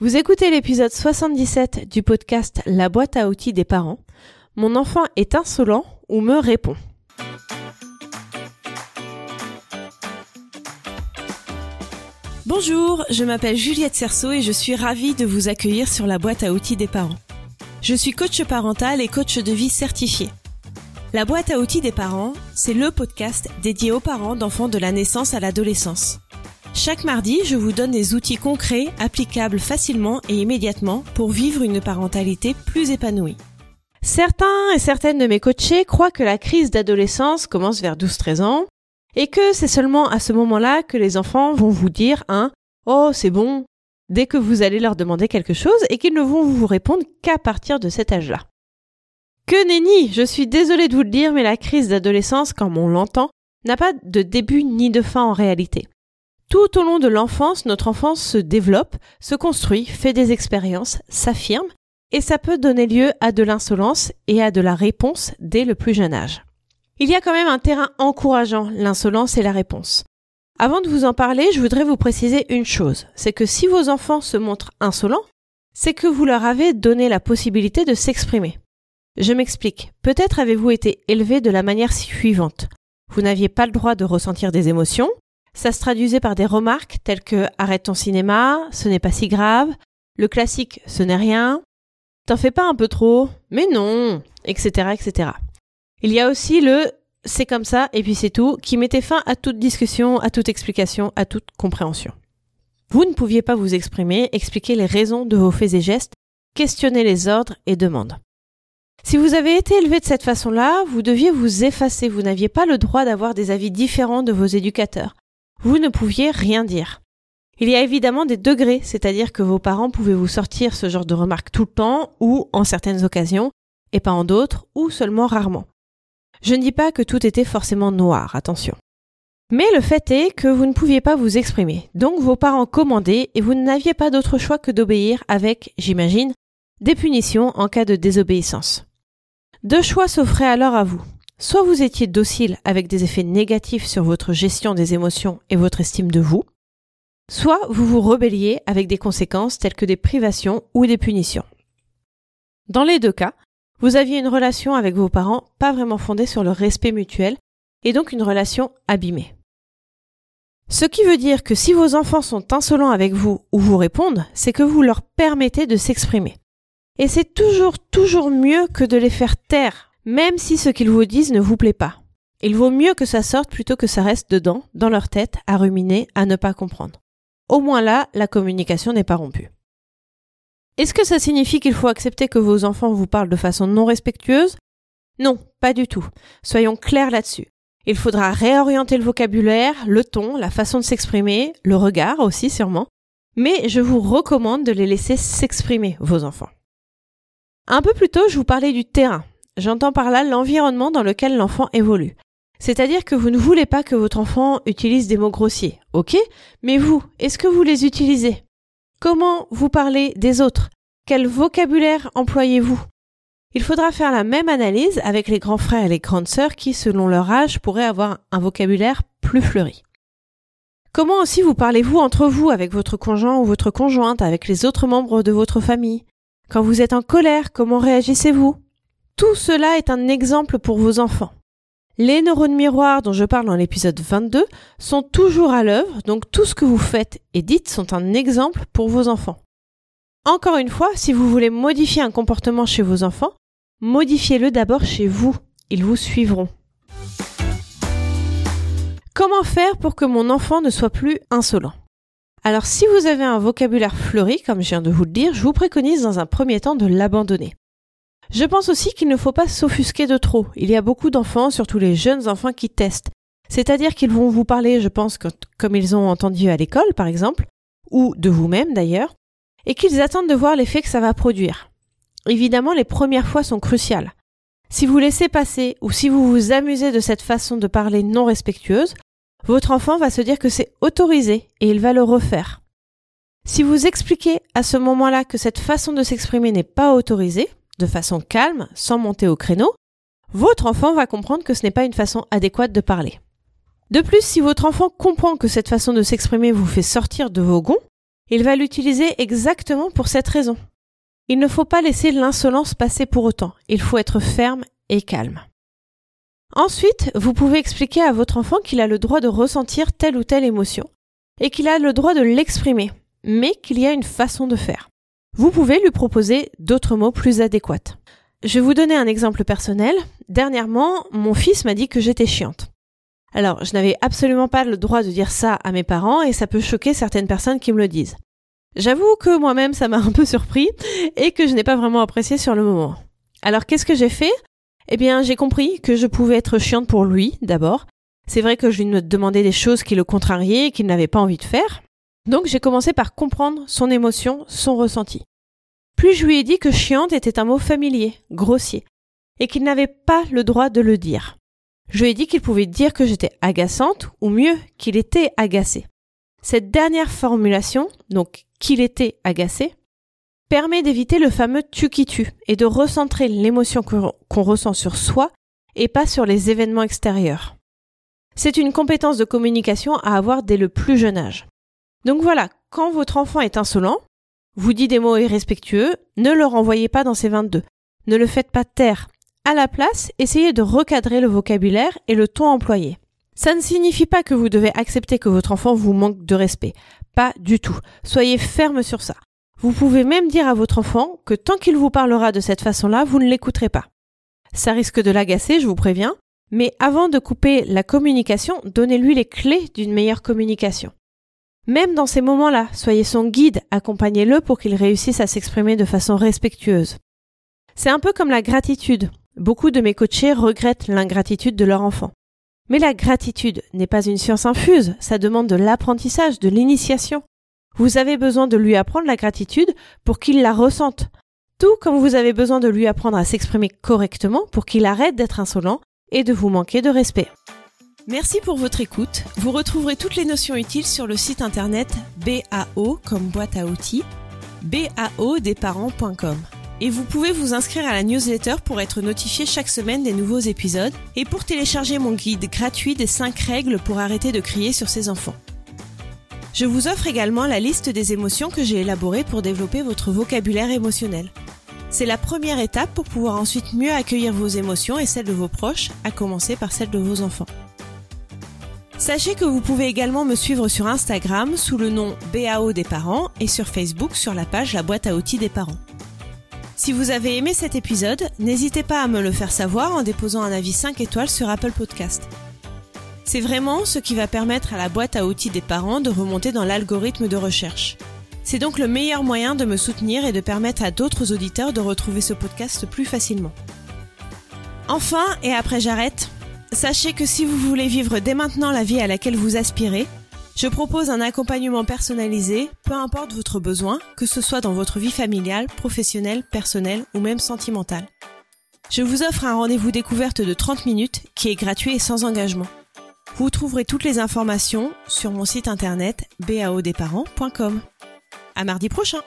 Vous écoutez l'épisode 77 du podcast La boîte à outils des parents. Mon enfant est insolent ou me répond. Bonjour, je m'appelle Juliette Cerceau et je suis ravie de vous accueillir sur la boîte à outils des parents. Je suis coach parental et coach de vie certifié. La boîte à outils des parents, c'est le podcast dédié aux parents d'enfants de la naissance à l'adolescence. Chaque mardi, je vous donne des outils concrets, applicables facilement et immédiatement pour vivre une parentalité plus épanouie. Certains et certaines de mes coachés croient que la crise d'adolescence commence vers 12-13 ans et que c'est seulement à ce moment-là que les enfants vont vous dire un Oh, c'est bon, dès que vous allez leur demander quelque chose et qu'ils ne vont vous répondre qu'à partir de cet âge-là. Que nenni Je suis désolée de vous le dire, mais la crise d'adolescence, comme on l'entend, n'a pas de début ni de fin en réalité. Tout au long de l'enfance, notre enfance se développe, se construit, fait des expériences, s'affirme, et ça peut donner lieu à de l'insolence et à de la réponse dès le plus jeune âge. Il y a quand même un terrain encourageant, l'insolence et la réponse. Avant de vous en parler, je voudrais vous préciser une chose, c'est que si vos enfants se montrent insolents, c'est que vous leur avez donné la possibilité de s'exprimer. Je m'explique. Peut-être avez-vous été élevé de la manière suivante. Vous n'aviez pas le droit de ressentir des émotions, ça se traduisait par des remarques telles que arrête ton cinéma, ce n'est pas si grave, le classique ce n'est rien, t'en fais pas un peu trop, mais non, etc., etc. Il y a aussi le c'est comme ça et puis c'est tout qui mettait fin à toute discussion, à toute explication, à toute compréhension. Vous ne pouviez pas vous exprimer, expliquer les raisons de vos faits et gestes, questionner les ordres et demandes. Si vous avez été élevé de cette façon-là, vous deviez vous effacer, vous n'aviez pas le droit d'avoir des avis différents de vos éducateurs vous ne pouviez rien dire. Il y a évidemment des degrés, c'est-à-dire que vos parents pouvaient vous sortir ce genre de remarques tout le temps ou en certaines occasions, et pas en d'autres, ou seulement rarement. Je ne dis pas que tout était forcément noir, attention. Mais le fait est que vous ne pouviez pas vous exprimer, donc vos parents commandaient et vous n'aviez pas d'autre choix que d'obéir avec, j'imagine, des punitions en cas de désobéissance. Deux choix s'offraient alors à vous. Soit vous étiez docile avec des effets négatifs sur votre gestion des émotions et votre estime de vous, soit vous vous rebelliez avec des conséquences telles que des privations ou des punitions. Dans les deux cas, vous aviez une relation avec vos parents pas vraiment fondée sur le respect mutuel et donc une relation abîmée. Ce qui veut dire que si vos enfants sont insolents avec vous ou vous répondent, c'est que vous leur permettez de s'exprimer. Et c'est toujours, toujours mieux que de les faire taire même si ce qu'ils vous disent ne vous plaît pas. Il vaut mieux que ça sorte plutôt que ça reste dedans, dans leur tête, à ruminer, à ne pas comprendre. Au moins là, la communication n'est pas rompue. Est-ce que ça signifie qu'il faut accepter que vos enfants vous parlent de façon non respectueuse? Non, pas du tout. Soyons clairs là-dessus. Il faudra réorienter le vocabulaire, le ton, la façon de s'exprimer, le regard aussi sûrement, mais je vous recommande de les laisser s'exprimer, vos enfants. Un peu plus tôt, je vous parlais du terrain, J'entends par là l'environnement dans lequel l'enfant évolue. C'est-à-dire que vous ne voulez pas que votre enfant utilise des mots grossiers, ok? Mais vous, est-ce que vous les utilisez? Comment vous parlez des autres? Quel vocabulaire employez-vous? Il faudra faire la même analyse avec les grands frères et les grandes sœurs qui, selon leur âge, pourraient avoir un vocabulaire plus fleuri. Comment aussi vous parlez-vous entre vous avec votre conjoint ou votre conjointe, avec les autres membres de votre famille? Quand vous êtes en colère, comment réagissez-vous? Tout cela est un exemple pour vos enfants. Les neurones miroirs dont je parle dans l'épisode 22 sont toujours à l'œuvre, donc tout ce que vous faites et dites sont un exemple pour vos enfants. Encore une fois, si vous voulez modifier un comportement chez vos enfants, modifiez-le d'abord chez vous. Ils vous suivront. Comment faire pour que mon enfant ne soit plus insolent? Alors si vous avez un vocabulaire fleuri, comme je viens de vous le dire, je vous préconise dans un premier temps de l'abandonner. Je pense aussi qu'il ne faut pas s'offusquer de trop. Il y a beaucoup d'enfants, surtout les jeunes enfants, qui testent. C'est-à-dire qu'ils vont vous parler, je pense, comme ils ont entendu à l'école, par exemple, ou de vous-même d'ailleurs, et qu'ils attendent de voir l'effet que ça va produire. Évidemment, les premières fois sont cruciales. Si vous laissez passer ou si vous vous amusez de cette façon de parler non respectueuse, votre enfant va se dire que c'est autorisé et il va le refaire. Si vous expliquez à ce moment-là que cette façon de s'exprimer n'est pas autorisée, de façon calme, sans monter au créneau, votre enfant va comprendre que ce n'est pas une façon adéquate de parler. De plus, si votre enfant comprend que cette façon de s'exprimer vous fait sortir de vos gonds, il va l'utiliser exactement pour cette raison. Il ne faut pas laisser l'insolence passer pour autant, il faut être ferme et calme. Ensuite, vous pouvez expliquer à votre enfant qu'il a le droit de ressentir telle ou telle émotion, et qu'il a le droit de l'exprimer, mais qu'il y a une façon de faire. Vous pouvez lui proposer d'autres mots plus adéquats. Je vais vous donner un exemple personnel. Dernièrement, mon fils m'a dit que j'étais chiante. Alors, je n'avais absolument pas le droit de dire ça à mes parents et ça peut choquer certaines personnes qui me le disent. J'avoue que moi-même ça m'a un peu surpris et que je n'ai pas vraiment apprécié sur le moment. Alors qu'est-ce que j'ai fait? Eh bien j'ai compris que je pouvais être chiante pour lui d'abord. C'est vrai que je lui demandais des choses qui le contrariaient et qu'il n'avait pas envie de faire. Donc j'ai commencé par comprendre son émotion, son ressenti. Puis je lui ai dit que chiante était un mot familier, grossier, et qu'il n'avait pas le droit de le dire. Je lui ai dit qu'il pouvait dire que j'étais agaçante, ou mieux, qu'il était agacé. Cette dernière formulation, donc qu'il était agacé, permet d'éviter le fameux tu qui tue et de recentrer l'émotion qu'on ressent sur soi et pas sur les événements extérieurs. C'est une compétence de communication à avoir dès le plus jeune âge. Donc voilà, quand votre enfant est insolent, vous dit des mots irrespectueux, ne le renvoyez pas dans ses 22. Ne le faites pas taire. À la place, essayez de recadrer le vocabulaire et le ton employé. Ça ne signifie pas que vous devez accepter que votre enfant vous manque de respect. Pas du tout. Soyez ferme sur ça. Vous pouvez même dire à votre enfant que tant qu'il vous parlera de cette façon-là, vous ne l'écouterez pas. Ça risque de l'agacer, je vous préviens, mais avant de couper la communication, donnez-lui les clés d'une meilleure communication. Même dans ces moments-là, soyez son guide, accompagnez-le pour qu'il réussisse à s'exprimer de façon respectueuse. C'est un peu comme la gratitude. Beaucoup de mes coachés regrettent l'ingratitude de leur enfant. Mais la gratitude n'est pas une science infuse, ça demande de l'apprentissage, de l'initiation. Vous avez besoin de lui apprendre la gratitude pour qu'il la ressente. Tout comme vous avez besoin de lui apprendre à s'exprimer correctement pour qu'il arrête d'être insolent et de vous manquer de respect. Merci pour votre écoute. Vous retrouverez toutes les notions utiles sur le site internet BAO comme boîte à outils, baodesparents.com. Et vous pouvez vous inscrire à la newsletter pour être notifié chaque semaine des nouveaux épisodes et pour télécharger mon guide gratuit des 5 règles pour arrêter de crier sur ses enfants. Je vous offre également la liste des émotions que j'ai élaborées pour développer votre vocabulaire émotionnel. C'est la première étape pour pouvoir ensuite mieux accueillir vos émotions et celles de vos proches, à commencer par celles de vos enfants. Sachez que vous pouvez également me suivre sur Instagram sous le nom BAO des parents et sur Facebook sur la page La boîte à outils des parents. Si vous avez aimé cet épisode, n'hésitez pas à me le faire savoir en déposant un avis 5 étoiles sur Apple Podcast. C'est vraiment ce qui va permettre à la boîte à outils des parents de remonter dans l'algorithme de recherche. C'est donc le meilleur moyen de me soutenir et de permettre à d'autres auditeurs de retrouver ce podcast plus facilement. Enfin, et après j'arrête, sachez que si vous voulez vivre dès maintenant la vie à laquelle vous aspirez, je propose un accompagnement personnalisé, peu importe votre besoin, que ce soit dans votre vie familiale, professionnelle, personnelle ou même sentimentale. Je vous offre un rendez-vous découverte de 30 minutes qui est gratuit et sans engagement. Vous trouverez toutes les informations sur mon site internet baodesparents.com. À mardi prochain!